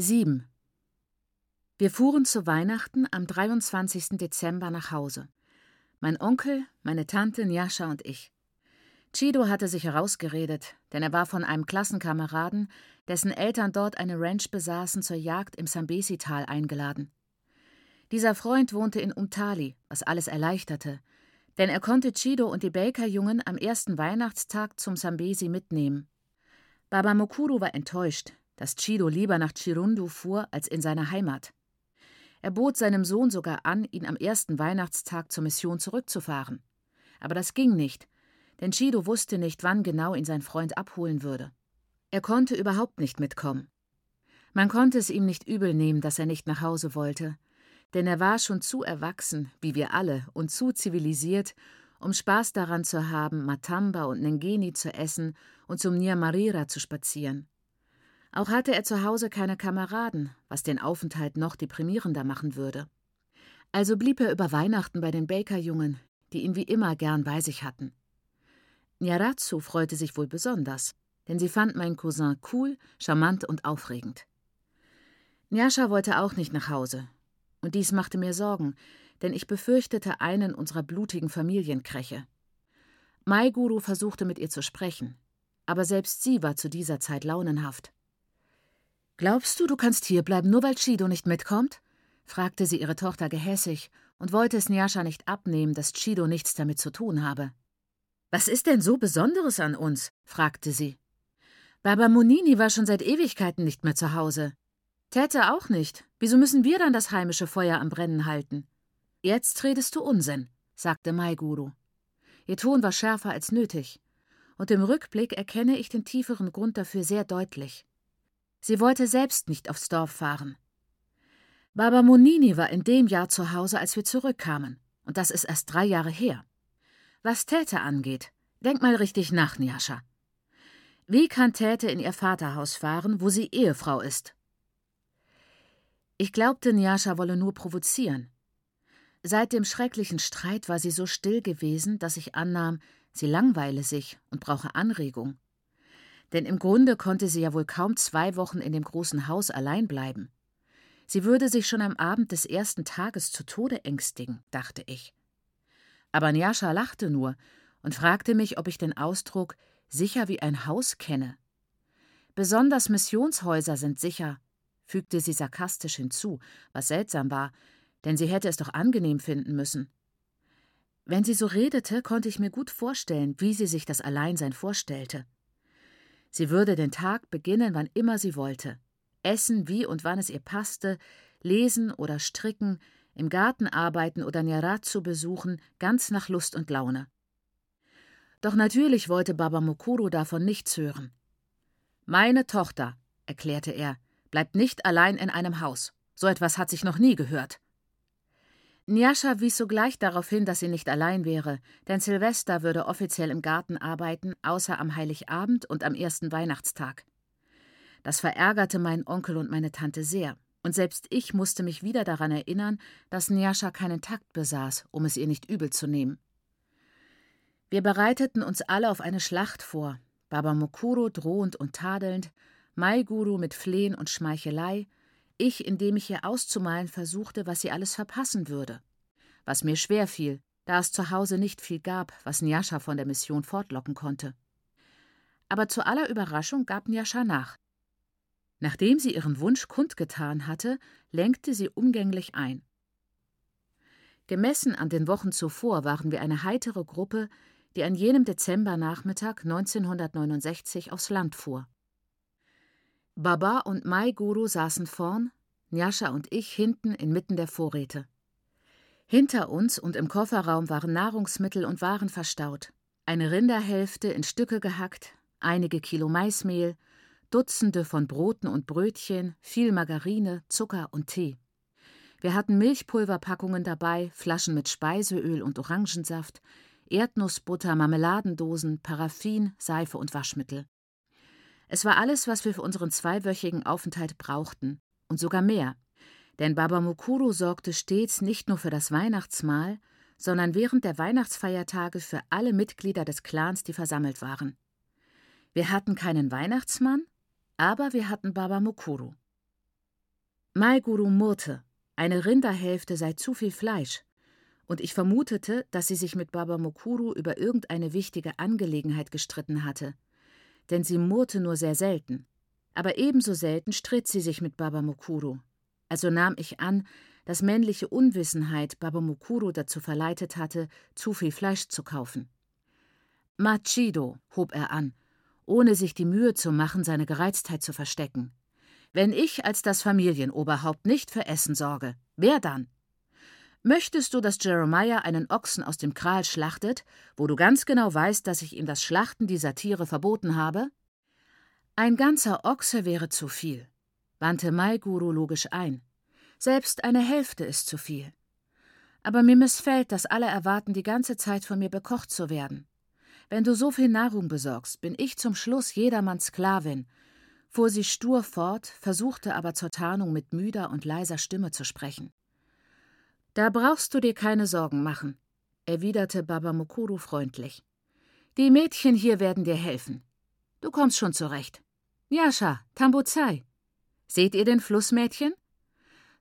7. Wir fuhren zu Weihnachten am 23. Dezember nach Hause. Mein Onkel, meine Tante, Njascha und ich. Chido hatte sich herausgeredet, denn er war von einem Klassenkameraden, dessen Eltern dort eine Ranch besaßen, zur Jagd im Sambesi-Tal eingeladen. Dieser Freund wohnte in Umtali, was alles erleichterte, denn er konnte Chido und die Baker-Jungen am ersten Weihnachtstag zum Sambesi mitnehmen. Baba Mokuru war enttäuscht, dass Chido lieber nach Chirundu fuhr als in seine Heimat. Er bot seinem Sohn sogar an, ihn am ersten Weihnachtstag zur Mission zurückzufahren. Aber das ging nicht, denn Chido wusste nicht, wann genau ihn sein Freund abholen würde. Er konnte überhaupt nicht mitkommen. Man konnte es ihm nicht übel nehmen, dass er nicht nach Hause wollte, denn er war schon zu erwachsen, wie wir alle, und zu zivilisiert, um Spaß daran zu haben, Matamba und Nengeni zu essen und zum Niamarira zu spazieren. Auch hatte er zu Hause keine Kameraden, was den Aufenthalt noch deprimierender machen würde. Also blieb er über Weihnachten bei den Bakerjungen, die ihn wie immer gern bei sich hatten. Nyaratsu freute sich wohl besonders, denn sie fand meinen Cousin cool, charmant und aufregend. Nyasha wollte auch nicht nach Hause. Und dies machte mir Sorgen, denn ich befürchtete einen unserer blutigen Familienkräche. Maiguru versuchte mit ihr zu sprechen, aber selbst sie war zu dieser Zeit launenhaft. Glaubst du, du kannst hierbleiben, nur weil Chido nicht mitkommt? fragte sie ihre Tochter gehässig und wollte es Nyasha nicht abnehmen, dass Chido nichts damit zu tun habe. Was ist denn so Besonderes an uns? fragte sie. Baba Munini war schon seit Ewigkeiten nicht mehr zu Hause. Täte auch nicht. Wieso müssen wir dann das heimische Feuer am Brennen halten? Jetzt redest du Unsinn, sagte Maiguru. Ihr Ton war schärfer als nötig, und im Rückblick erkenne ich den tieferen Grund dafür sehr deutlich. Sie wollte selbst nicht aufs Dorf fahren. Baba Monini war in dem Jahr zu Hause, als wir zurückkamen. Und das ist erst drei Jahre her. Was Täte angeht, denk mal richtig nach, Nyascha. Wie kann Täte in ihr Vaterhaus fahren, wo sie Ehefrau ist? Ich glaubte, Nyascha wolle nur provozieren. Seit dem schrecklichen Streit war sie so still gewesen, dass ich annahm, sie langweile sich und brauche Anregung denn im Grunde konnte sie ja wohl kaum zwei Wochen in dem großen Haus allein bleiben. Sie würde sich schon am Abend des ersten Tages zu Tode ängstigen, dachte ich. Aber Njascha lachte nur und fragte mich, ob ich den Ausdruck sicher wie ein Haus kenne. Besonders Missionshäuser sind sicher, fügte sie sarkastisch hinzu, was seltsam war, denn sie hätte es doch angenehm finden müssen. Wenn sie so redete, konnte ich mir gut vorstellen, wie sie sich das Alleinsein vorstellte. Sie würde den Tag beginnen, wann immer sie wollte, essen, wie und wann es ihr passte, lesen oder stricken, im Garten arbeiten oder Nyaratsu besuchen, ganz nach Lust und Laune. Doch natürlich wollte Baba Mokuro davon nichts hören. Meine Tochter, erklärte er, bleibt nicht allein in einem Haus. So etwas hat sich noch nie gehört. Njascha wies sogleich darauf hin, dass sie nicht allein wäre, denn Silvester würde offiziell im Garten arbeiten, außer am Heiligabend und am ersten Weihnachtstag. Das verärgerte meinen Onkel und meine Tante sehr, und selbst ich musste mich wieder daran erinnern, dass Njascha keinen Takt besaß, um es ihr nicht übel zu nehmen. Wir bereiteten uns alle auf eine Schlacht vor, Baba Mokuro drohend und tadelnd, Maiguru mit Flehen und Schmeichelei, ich, indem ich ihr auszumalen versuchte, was sie alles verpassen würde. Was mir schwer fiel, da es zu Hause nicht viel gab, was Njascha von der Mission fortlocken konnte. Aber zu aller Überraschung gab Njascha nach. Nachdem sie ihren Wunsch kundgetan hatte, lenkte sie umgänglich ein. Gemessen an den Wochen zuvor waren wir eine heitere Gruppe, die an jenem Dezembernachmittag 1969 aufs Land fuhr. Baba und Mai saßen vorn, Njascha und ich hinten inmitten der Vorräte. Hinter uns und im Kofferraum waren Nahrungsmittel und Waren verstaut. Eine Rinderhälfte in Stücke gehackt, einige Kilo Maismehl, Dutzende von Broten und Brötchen, viel Margarine, Zucker und Tee. Wir hatten Milchpulverpackungen dabei, Flaschen mit Speiseöl und Orangensaft, Erdnussbutter, Marmeladendosen, Paraffin, Seife und Waschmittel. Es war alles, was wir für unseren zweiwöchigen Aufenthalt brauchten, und sogar mehr, denn Baba Mukuru sorgte stets nicht nur für das Weihnachtsmahl, sondern während der Weihnachtsfeiertage für alle Mitglieder des Clans, die versammelt waren. Wir hatten keinen Weihnachtsmann, aber wir hatten Baba Mukuru. Maiguru murrte, eine Rinderhälfte sei zu viel Fleisch, und ich vermutete, dass sie sich mit Baba Mukuru über irgendeine wichtige Angelegenheit gestritten hatte. Denn sie murrte nur sehr selten. Aber ebenso selten stritt sie sich mit Baba Mukuru. Also nahm ich an, dass männliche Unwissenheit Baba Mukuru dazu verleitet hatte, zu viel Fleisch zu kaufen. Machido, hob er an, ohne sich die Mühe zu machen, seine Gereiztheit zu verstecken. Wenn ich als das Familienoberhaupt nicht für Essen sorge, wer dann? Möchtest du, dass Jeremiah einen Ochsen aus dem Kral schlachtet, wo du ganz genau weißt, dass ich ihm das Schlachten dieser Tiere verboten habe? Ein ganzer Ochse wäre zu viel, wandte Maiguru logisch ein. Selbst eine Hälfte ist zu viel. Aber mir missfällt, dass alle erwarten, die ganze Zeit von mir bekocht zu werden. Wenn du so viel Nahrung besorgst, bin ich zum Schluss jedermanns Sklavin, fuhr sie stur fort, versuchte aber zur Tarnung mit müder und leiser Stimme zu sprechen. Da brauchst du dir keine Sorgen machen, erwiderte Baba Mukuru freundlich. Die Mädchen hier werden dir helfen. Du kommst schon zurecht. Nyasha, Tambuzai. Seht ihr den Fluss, Mädchen?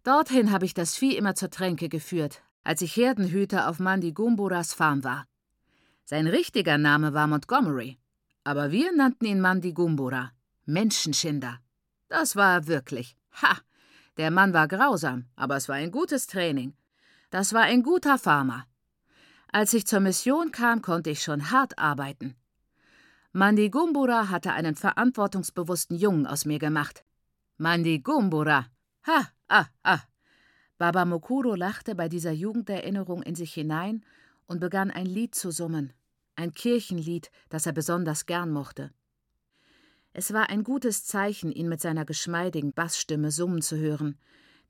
Dorthin habe ich das Vieh immer zur Tränke geführt, als ich Herdenhüter auf Mandigumburas Farm war. Sein richtiger Name war Montgomery, aber wir nannten ihn Mandigumbura, Menschenschinder. Das war er wirklich. Ha! Der Mann war grausam, aber es war ein gutes Training. Das war ein guter Farmer. Als ich zur Mission kam, konnte ich schon hart arbeiten. Mandigumbura hatte einen verantwortungsbewussten Jungen aus mir gemacht. Mandigumbura. Ha, ah, ah. Baba Mokuro lachte bei dieser Jugenderinnerung in sich hinein und begann ein Lied zu summen, ein Kirchenlied, das er besonders gern mochte. Es war ein gutes Zeichen, ihn mit seiner geschmeidigen Bassstimme summen zu hören,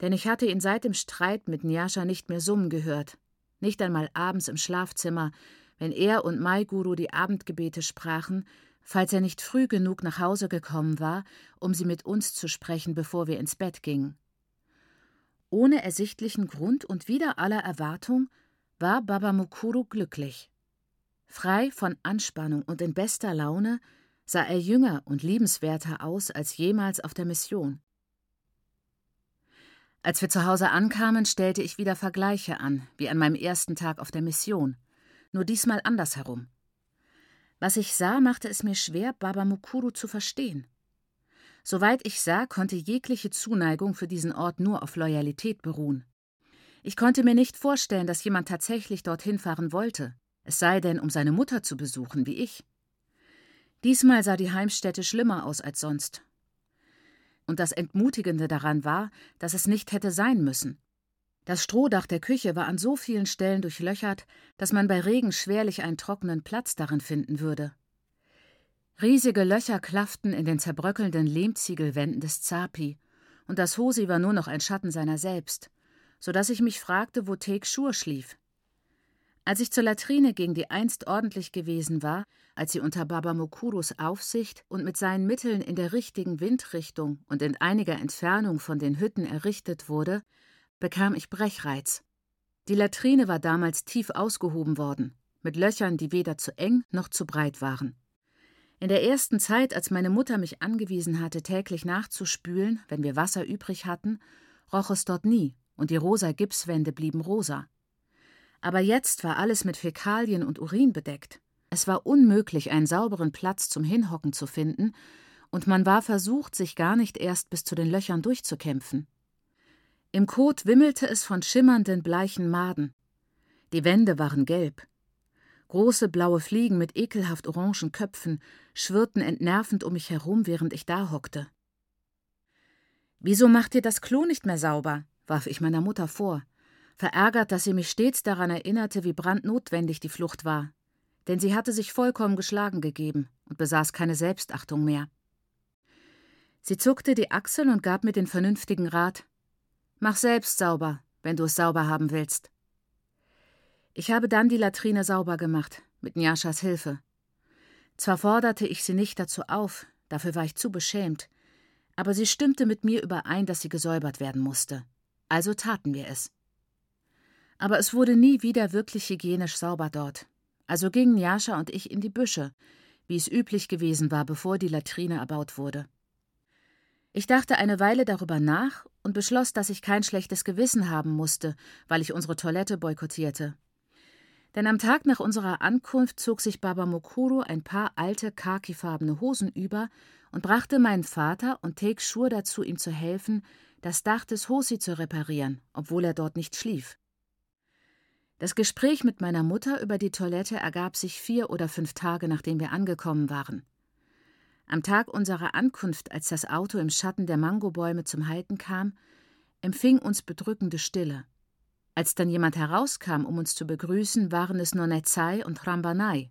denn ich hatte ihn seit dem Streit mit Nyasha nicht mehr summen gehört, nicht einmal abends im Schlafzimmer, wenn er und Maiguru die Abendgebete sprachen, falls er nicht früh genug nach Hause gekommen war, um sie mit uns zu sprechen, bevor wir ins Bett gingen. Ohne ersichtlichen Grund und wider aller Erwartung war Baba Mukuru glücklich. Frei von Anspannung und in bester Laune sah er jünger und liebenswerter aus als jemals auf der Mission. Als wir zu Hause ankamen, stellte ich wieder Vergleiche an, wie an meinem ersten Tag auf der Mission, nur diesmal andersherum. Was ich sah, machte es mir schwer, Baba Mukuru zu verstehen. Soweit ich sah, konnte jegliche Zuneigung für diesen Ort nur auf Loyalität beruhen. Ich konnte mir nicht vorstellen, dass jemand tatsächlich dorthin fahren wollte, es sei denn, um seine Mutter zu besuchen, wie ich. Diesmal sah die Heimstätte schlimmer aus als sonst, und das Entmutigende daran war, dass es nicht hätte sein müssen. Das Strohdach der Küche war an so vielen Stellen durchlöchert, dass man bei Regen schwerlich einen trockenen Platz darin finden würde. Riesige Löcher klafften in den zerbröckelnden Lehmziegelwänden des Zapi, und das Hosi war nur noch ein Schatten seiner selbst, so dass ich mich fragte, wo Tek Schur schlief. Als ich zur Latrine ging, die einst ordentlich gewesen war, als sie unter Baba Mokurus Aufsicht und mit seinen Mitteln in der richtigen Windrichtung und in einiger Entfernung von den Hütten errichtet wurde, bekam ich Brechreiz. Die Latrine war damals tief ausgehoben worden, mit Löchern, die weder zu eng noch zu breit waren. In der ersten Zeit, als meine Mutter mich angewiesen hatte, täglich nachzuspülen, wenn wir Wasser übrig hatten, roch es dort nie, und die rosa Gipswände blieben rosa. Aber jetzt war alles mit Fäkalien und Urin bedeckt. Es war unmöglich, einen sauberen Platz zum Hinhocken zu finden, und man war versucht, sich gar nicht erst bis zu den Löchern durchzukämpfen. Im Kot wimmelte es von schimmernden, bleichen Maden. Die Wände waren gelb. Große blaue Fliegen mit ekelhaft orangen Köpfen schwirrten entnervend um mich herum, während ich da hockte. Wieso macht ihr das Klo nicht mehr sauber? warf ich meiner Mutter vor verärgert, dass sie mich stets daran erinnerte, wie brandnotwendig die Flucht war. Denn sie hatte sich vollkommen geschlagen gegeben und besaß keine Selbstachtung mehr. Sie zuckte die Achseln und gab mir den vernünftigen Rat: Mach selbst sauber, wenn du es sauber haben willst. Ich habe dann die Latrine sauber gemacht, mit Njashas Hilfe. Zwar forderte ich sie nicht dazu auf, dafür war ich zu beschämt, aber sie stimmte mit mir überein, dass sie gesäubert werden musste. Also taten wir es. Aber es wurde nie wieder wirklich hygienisch sauber dort. Also gingen Jascha und ich in die Büsche, wie es üblich gewesen war, bevor die Latrine erbaut wurde. Ich dachte eine Weile darüber nach und beschloss, dass ich kein schlechtes Gewissen haben musste, weil ich unsere Toilette boykottierte. Denn am Tag nach unserer Ankunft zog sich Baba Mukuru ein paar alte khakifarbene Hosen über und brachte meinen Vater und Take Shur dazu, ihm zu helfen, das Dach des Hosi zu reparieren, obwohl er dort nicht schlief. Das Gespräch mit meiner Mutter über die Toilette ergab sich vier oder fünf Tage, nachdem wir angekommen waren. Am Tag unserer Ankunft, als das Auto im Schatten der Mangobäume zum Halten kam, empfing uns bedrückende Stille. Als dann jemand herauskam, um uns zu begrüßen, waren es nur Netzai und Rambanai,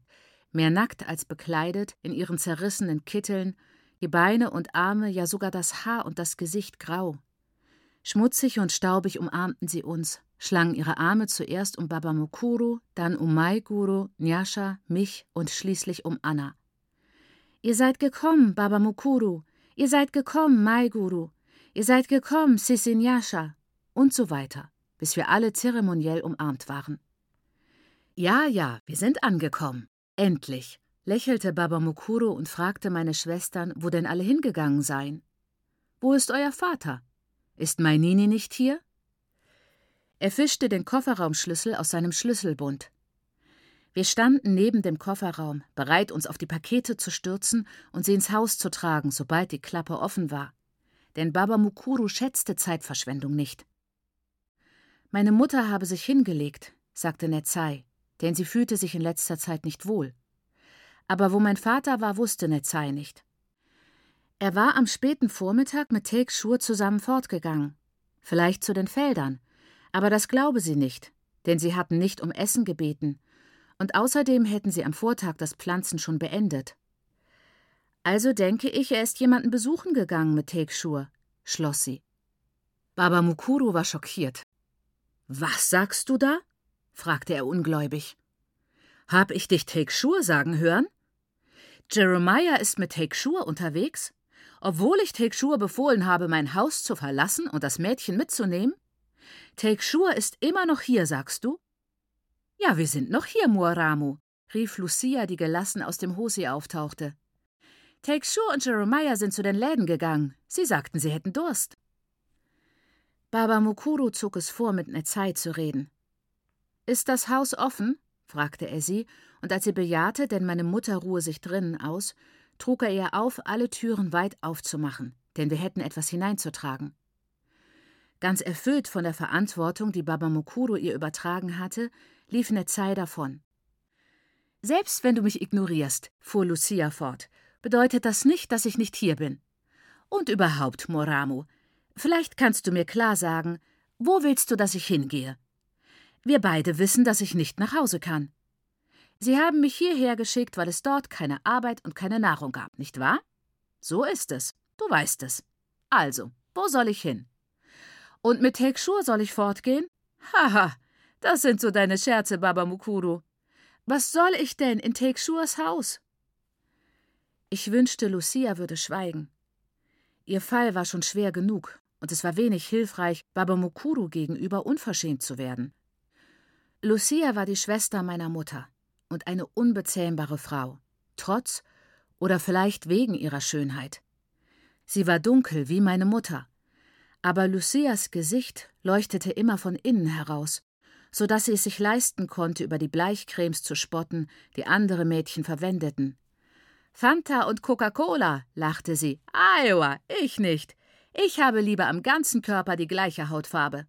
mehr nackt als bekleidet, in ihren zerrissenen Kitteln, die Beine und Arme, ja sogar das Haar und das Gesicht grau. Schmutzig und staubig umarmten sie uns, schlangen ihre Arme zuerst um Baba Mukuru, dann um Maiguru, Nyasha, mich und schließlich um Anna. Ihr seid gekommen, Baba Mukuru, ihr seid gekommen, Maiguru, ihr seid gekommen, Sisi Nyasha und so weiter, bis wir alle zeremoniell umarmt waren. Ja, ja, wir sind angekommen. Endlich, lächelte Baba Mukuru und fragte meine Schwestern, wo denn alle hingegangen seien. Wo ist euer Vater? Ist Mainini nicht hier? Er fischte den Kofferraumschlüssel aus seinem Schlüsselbund. Wir standen neben dem Kofferraum, bereit, uns auf die Pakete zu stürzen und sie ins Haus zu tragen, sobald die Klappe offen war. Denn Baba Mukuru schätzte Zeitverschwendung nicht. Meine Mutter habe sich hingelegt, sagte Netzai, denn sie fühlte sich in letzter Zeit nicht wohl. Aber wo mein Vater war, wusste Netzai nicht. Er war am späten Vormittag mit Tek Schur zusammen fortgegangen. Vielleicht zu den Feldern. Aber das glaube sie nicht, denn sie hatten nicht um Essen gebeten. Und außerdem hätten sie am Vortag das Pflanzen schon beendet. Also denke ich, er ist jemanden besuchen gegangen mit Tek Schur, schloss sie. Baba Mukuru war schockiert. Was sagst du da? fragte er ungläubig. Hab ich dich Sure sagen hören? Jeremiah ist mit Sure unterwegs? obwohl ich Sure befohlen habe, mein Haus zu verlassen und das Mädchen mitzunehmen? Sure ist immer noch hier, sagst du? Ja, wir sind noch hier, Muaramu, rief Lucia, die gelassen aus dem Hosi auftauchte. Take Sure und Jeremiah sind zu den Läden gegangen. Sie sagten, sie hätten Durst. Baba Mukuru zog es vor, mit Nezai zu reden. Ist das Haus offen? fragte er sie, und als sie bejahte, denn meine Mutter ruhe sich drinnen aus, trug er ihr auf, alle Türen weit aufzumachen, denn wir hätten etwas hineinzutragen. Ganz erfüllt von der Verantwortung, die Baba Mukuru ihr übertragen hatte, lief Nezai davon. Selbst wenn du mich ignorierst, fuhr Lucia fort, bedeutet das nicht, dass ich nicht hier bin. Und überhaupt, Moramu, vielleicht kannst du mir klar sagen, wo willst du, dass ich hingehe? Wir beide wissen, dass ich nicht nach Hause kann. Sie haben mich hierher geschickt, weil es dort keine Arbeit und keine Nahrung gab, nicht wahr? So ist es. Du weißt es. Also, wo soll ich hin? Und mit Tekshur soll ich fortgehen? Haha, das sind so deine Scherze, Baba Mukuru. Was soll ich denn in Tekshurs Haus? Ich wünschte, Lucia würde schweigen. Ihr Fall war schon schwer genug, und es war wenig hilfreich, Baba Mukuru gegenüber unverschämt zu werden. Lucia war die Schwester meiner Mutter und eine unbezähmbare Frau, trotz oder vielleicht wegen ihrer Schönheit. Sie war dunkel wie meine Mutter, aber Lucias Gesicht leuchtete immer von innen heraus, so dass sie es sich leisten konnte, über die Bleichcremes zu spotten, die andere Mädchen verwendeten. Fanta und Coca-Cola, lachte sie. Iowa, ich nicht. Ich habe lieber am ganzen Körper die gleiche Hautfarbe.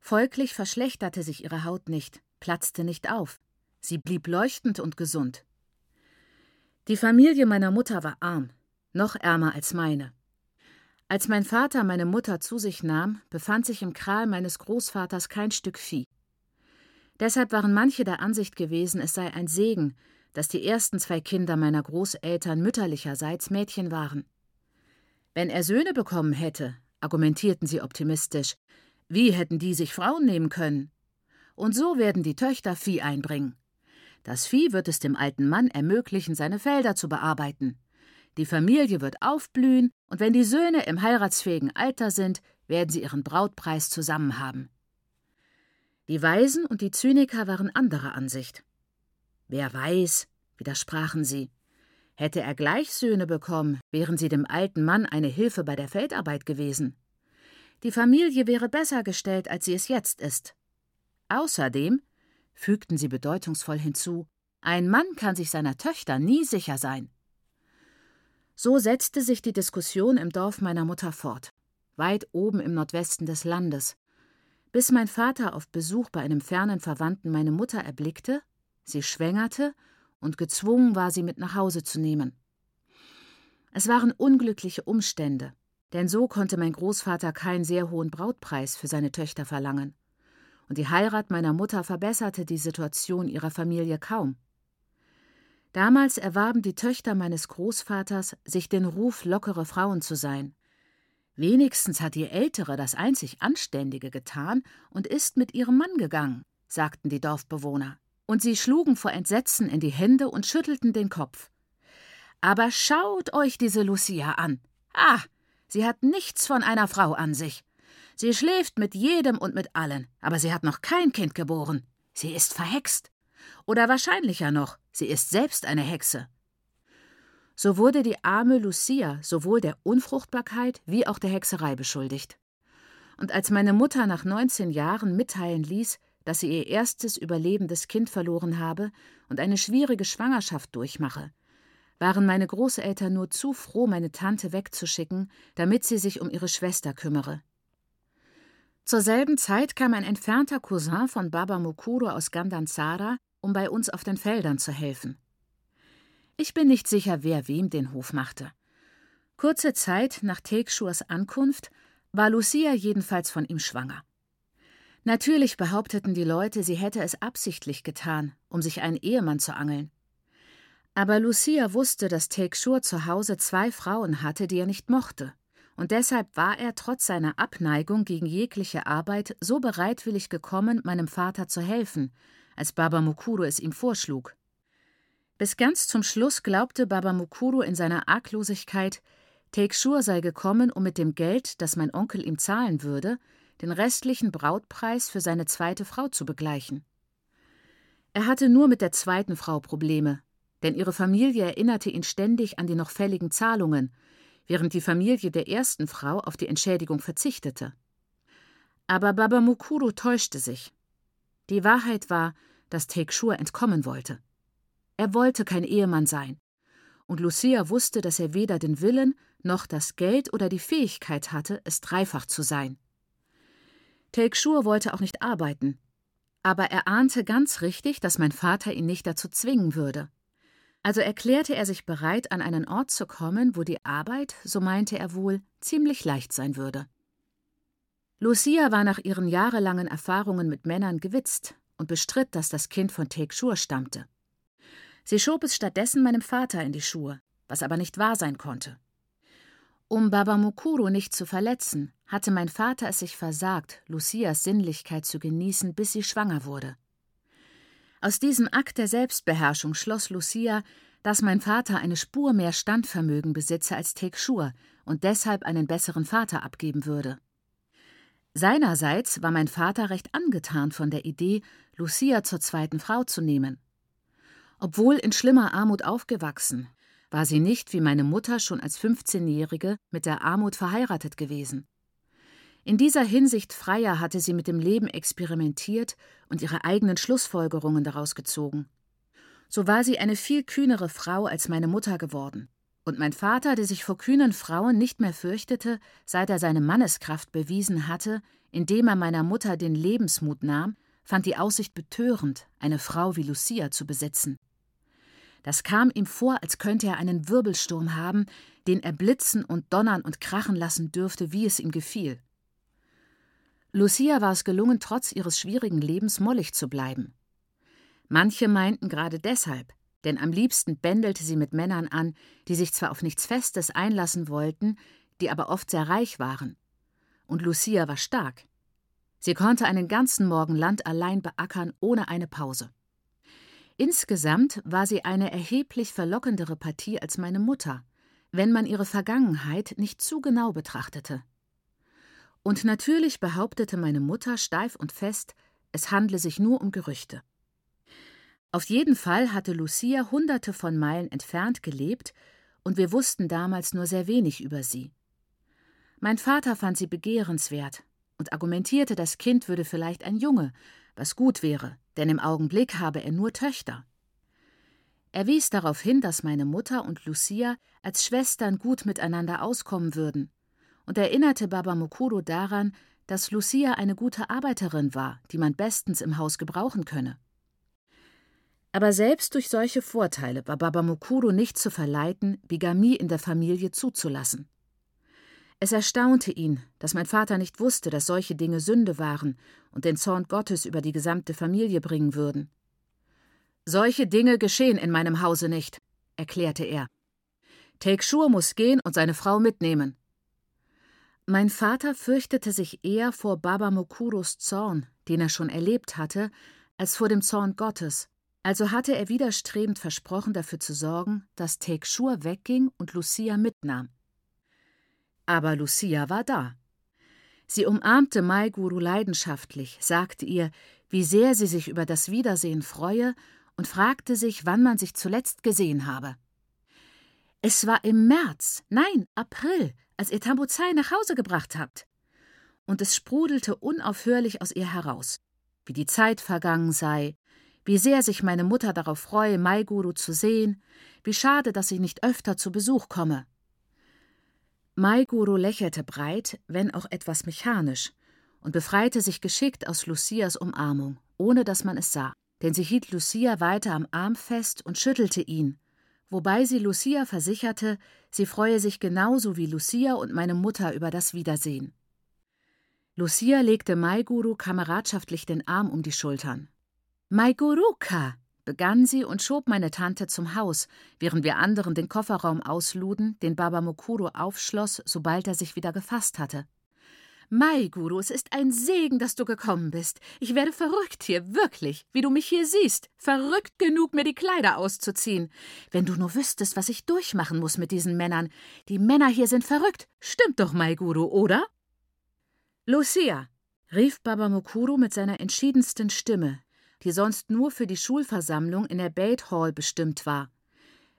Folglich verschlechterte sich ihre Haut nicht, platzte nicht auf. Sie blieb leuchtend und gesund. Die Familie meiner Mutter war arm, noch ärmer als meine. Als mein Vater meine Mutter zu sich nahm, befand sich im Kral meines Großvaters kein Stück Vieh. Deshalb waren manche der Ansicht gewesen, es sei ein Segen, dass die ersten zwei Kinder meiner Großeltern mütterlicherseits Mädchen waren. Wenn er Söhne bekommen hätte, argumentierten sie optimistisch, wie hätten die sich Frauen nehmen können? Und so werden die Töchter Vieh einbringen. Das Vieh wird es dem alten Mann ermöglichen, seine Felder zu bearbeiten. Die Familie wird aufblühen, und wenn die Söhne im heiratsfähigen Alter sind, werden sie ihren Brautpreis zusammen haben. Die Weisen und die Zyniker waren anderer Ansicht. Wer weiß, widersprachen sie. Hätte er gleich Söhne bekommen, wären sie dem alten Mann eine Hilfe bei der Feldarbeit gewesen. Die Familie wäre besser gestellt, als sie es jetzt ist. Außerdem, fügten sie bedeutungsvoll hinzu, ein Mann kann sich seiner Töchter nie sicher sein. So setzte sich die Diskussion im Dorf meiner Mutter fort, weit oben im Nordwesten des Landes, bis mein Vater auf Besuch bei einem fernen Verwandten meine Mutter erblickte, sie schwängerte und gezwungen war, sie mit nach Hause zu nehmen. Es waren unglückliche Umstände, denn so konnte mein Großvater keinen sehr hohen Brautpreis für seine Töchter verlangen. Und die Heirat meiner Mutter verbesserte die Situation ihrer Familie kaum. Damals erwarben die Töchter meines Großvaters sich den Ruf, lockere Frauen zu sein. Wenigstens hat die Ältere das einzig Anständige getan und ist mit ihrem Mann gegangen, sagten die Dorfbewohner. Und sie schlugen vor Entsetzen in die Hände und schüttelten den Kopf. Aber schaut euch diese Lucia an. Ah, Sie hat nichts von einer Frau an sich. Sie schläft mit jedem und mit allen, aber sie hat noch kein Kind geboren. Sie ist verhext. Oder wahrscheinlicher noch, sie ist selbst eine Hexe. So wurde die arme Lucia sowohl der Unfruchtbarkeit wie auch der Hexerei beschuldigt. Und als meine Mutter nach 19 Jahren mitteilen ließ, dass sie ihr erstes überlebendes Kind verloren habe und eine schwierige Schwangerschaft durchmache, waren meine Großeltern nur zu froh, meine Tante wegzuschicken, damit sie sich um ihre Schwester kümmere. Zur selben Zeit kam ein entfernter Cousin von Baba Mukuro aus Gandanzara, um bei uns auf den Feldern zu helfen. Ich bin nicht sicher, wer wem den Hof machte. Kurze Zeit nach Tekshurs Ankunft war Lucia jedenfalls von ihm schwanger. Natürlich behaupteten die Leute, sie hätte es absichtlich getan, um sich einen Ehemann zu angeln. Aber Lucia wusste, dass Tekshur zu Hause zwei Frauen hatte, die er nicht mochte, und deshalb war er trotz seiner Abneigung gegen jegliche Arbeit so bereitwillig gekommen, meinem Vater zu helfen, als Baba Mukuru es ihm vorschlug. Bis ganz zum Schluss glaubte Baba Mukuru in seiner Arglosigkeit, Tekshur sei gekommen, um mit dem Geld, das mein Onkel ihm zahlen würde, den restlichen Brautpreis für seine zweite Frau zu begleichen. Er hatte nur mit der zweiten Frau Probleme, denn ihre Familie erinnerte ihn ständig an die noch fälligen Zahlungen, während die Familie der ersten Frau auf die Entschädigung verzichtete. Aber Baba Mukuru täuschte sich. Die Wahrheit war, dass Tekshur entkommen wollte. Er wollte kein Ehemann sein. Und Lucia wusste, dass er weder den Willen noch das Geld oder die Fähigkeit hatte, es dreifach zu sein. Tekshur wollte auch nicht arbeiten. Aber er ahnte ganz richtig, dass mein Vater ihn nicht dazu zwingen würde. Also erklärte er sich bereit, an einen Ort zu kommen, wo die Arbeit, so meinte er wohl, ziemlich leicht sein würde. Lucia war nach ihren jahrelangen Erfahrungen mit Männern gewitzt und bestritt, dass das Kind von Tekshur stammte. Sie schob es stattdessen meinem Vater in die Schuhe, was aber nicht wahr sein konnte. Um Baba Mukuru nicht zu verletzen, hatte mein Vater es sich versagt, Lucias Sinnlichkeit zu genießen, bis sie schwanger wurde. Aus diesem Akt der Selbstbeherrschung schloss Lucia, dass mein Vater eine Spur mehr Standvermögen besitze als Tekshur und deshalb einen besseren Vater abgeben würde. Seinerseits war mein Vater recht angetan von der Idee, Lucia zur zweiten Frau zu nehmen. Obwohl in schlimmer Armut aufgewachsen, war sie nicht wie meine Mutter schon als 15-Jährige mit der Armut verheiratet gewesen. In dieser Hinsicht freier hatte sie mit dem Leben experimentiert und ihre eigenen Schlussfolgerungen daraus gezogen. So war sie eine viel kühnere Frau als meine Mutter geworden. Und mein Vater, der sich vor kühnen Frauen nicht mehr fürchtete, seit er seine Manneskraft bewiesen hatte, indem er meiner Mutter den Lebensmut nahm, fand die Aussicht betörend, eine Frau wie Lucia zu besitzen. Das kam ihm vor, als könnte er einen Wirbelsturm haben, den er blitzen und donnern und krachen lassen dürfte, wie es ihm gefiel. Lucia war es gelungen, trotz ihres schwierigen Lebens mollig zu bleiben. Manche meinten gerade deshalb, denn am liebsten bändelte sie mit Männern an, die sich zwar auf nichts Festes einlassen wollten, die aber oft sehr reich waren. Und Lucia war stark. Sie konnte einen ganzen Morgen Land allein beackern, ohne eine Pause. Insgesamt war sie eine erheblich verlockendere Partie als meine Mutter, wenn man ihre Vergangenheit nicht zu genau betrachtete. Und natürlich behauptete meine Mutter steif und fest, es handle sich nur um Gerüchte. Auf jeden Fall hatte Lucia hunderte von Meilen entfernt gelebt, und wir wussten damals nur sehr wenig über sie. Mein Vater fand sie begehrenswert und argumentierte, das Kind würde vielleicht ein Junge, was gut wäre, denn im Augenblick habe er nur Töchter. Er wies darauf hin, dass meine Mutter und Lucia als Schwestern gut miteinander auskommen würden und erinnerte Baba Mukuro daran, dass Lucia eine gute Arbeiterin war, die man bestens im Haus gebrauchen könne. Aber selbst durch solche Vorteile war Baba Mukuro nicht zu verleiten, Bigamie in der Familie zuzulassen. Es erstaunte ihn, dass mein Vater nicht wusste, dass solche Dinge Sünde waren und den Zorn Gottes über die gesamte Familie bringen würden. Solche Dinge geschehen in meinem Hause nicht, erklärte er. Tekshur muss gehen und seine Frau mitnehmen. Mein Vater fürchtete sich eher vor Baba Mokuros Zorn, den er schon erlebt hatte, als vor dem Zorn Gottes, also hatte er widerstrebend versprochen, dafür zu sorgen, dass Tekshur wegging und Lucia mitnahm. Aber Lucia war da. Sie umarmte Maiguru leidenschaftlich, sagte ihr, wie sehr sie sich über das Wiedersehen freue und fragte sich, wann man sich zuletzt gesehen habe. Es war im März, nein, April, als ihr Tambuzai nach Hause gebracht habt. Und es sprudelte unaufhörlich aus ihr heraus, wie die Zeit vergangen sei, wie sehr sich meine Mutter darauf freue, Maiguru zu sehen, wie schade, dass sie nicht öfter zu Besuch komme. Maiguru lächelte breit, wenn auch etwas mechanisch, und befreite sich geschickt aus Lucias Umarmung, ohne dass man es sah, denn sie hielt Lucia weiter am Arm fest und schüttelte ihn, wobei sie Lucia versicherte, sie freue sich genauso wie Lucia und meine Mutter über das Wiedersehen. Lucia legte Maiguru kameradschaftlich den Arm um die Schultern. Maiguruka, begann sie und schob meine Tante zum Haus, während wir anderen den Kofferraum ausluden, den Baba Mokuro aufschloss, sobald er sich wieder gefasst hatte. Mai, Guru, es ist ein Segen, dass du gekommen bist. Ich werde verrückt hier, wirklich, wie du mich hier siehst. Verrückt genug, mir die Kleider auszuziehen. Wenn du nur wüsstest, was ich durchmachen muss mit diesen Männern. Die Männer hier sind verrückt. Stimmt doch, Mai, Guru, oder? Lucia, rief Baba Mokuru mit seiner entschiedensten Stimme, die sonst nur für die Schulversammlung in der Bait Hall bestimmt war.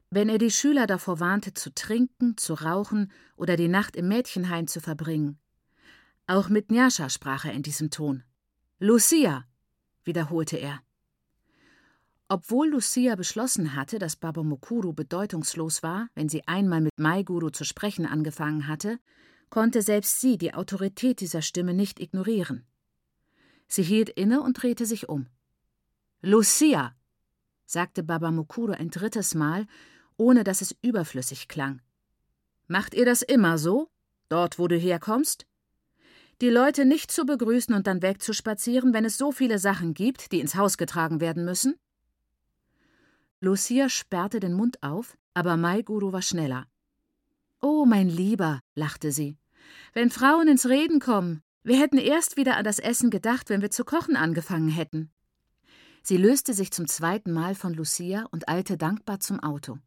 Wenn er die Schüler davor warnte, zu trinken, zu rauchen oder die Nacht im Mädchenhain zu verbringen. Auch mit Nyasha sprach er in diesem Ton. Lucia, wiederholte er. Obwohl Lucia beschlossen hatte, dass Baba Mukuru bedeutungslos war, wenn sie einmal mit Maiguru zu sprechen angefangen hatte, konnte selbst sie die Autorität dieser Stimme nicht ignorieren. Sie hielt inne und drehte sich um. Lucia, sagte Baba Mukuro ein drittes Mal, ohne dass es überflüssig klang. Macht ihr das immer so, dort wo du herkommst? Die Leute nicht zu begrüßen und dann wegzuspazieren, wenn es so viele Sachen gibt, die ins Haus getragen werden müssen? Lucia sperrte den Mund auf, aber Maiguru war schneller. Oh, mein Lieber, lachte sie. Wenn Frauen ins Reden kommen, wir hätten erst wieder an das Essen gedacht, wenn wir zu kochen angefangen hätten. Sie löste sich zum zweiten Mal von Lucia und eilte dankbar zum Auto.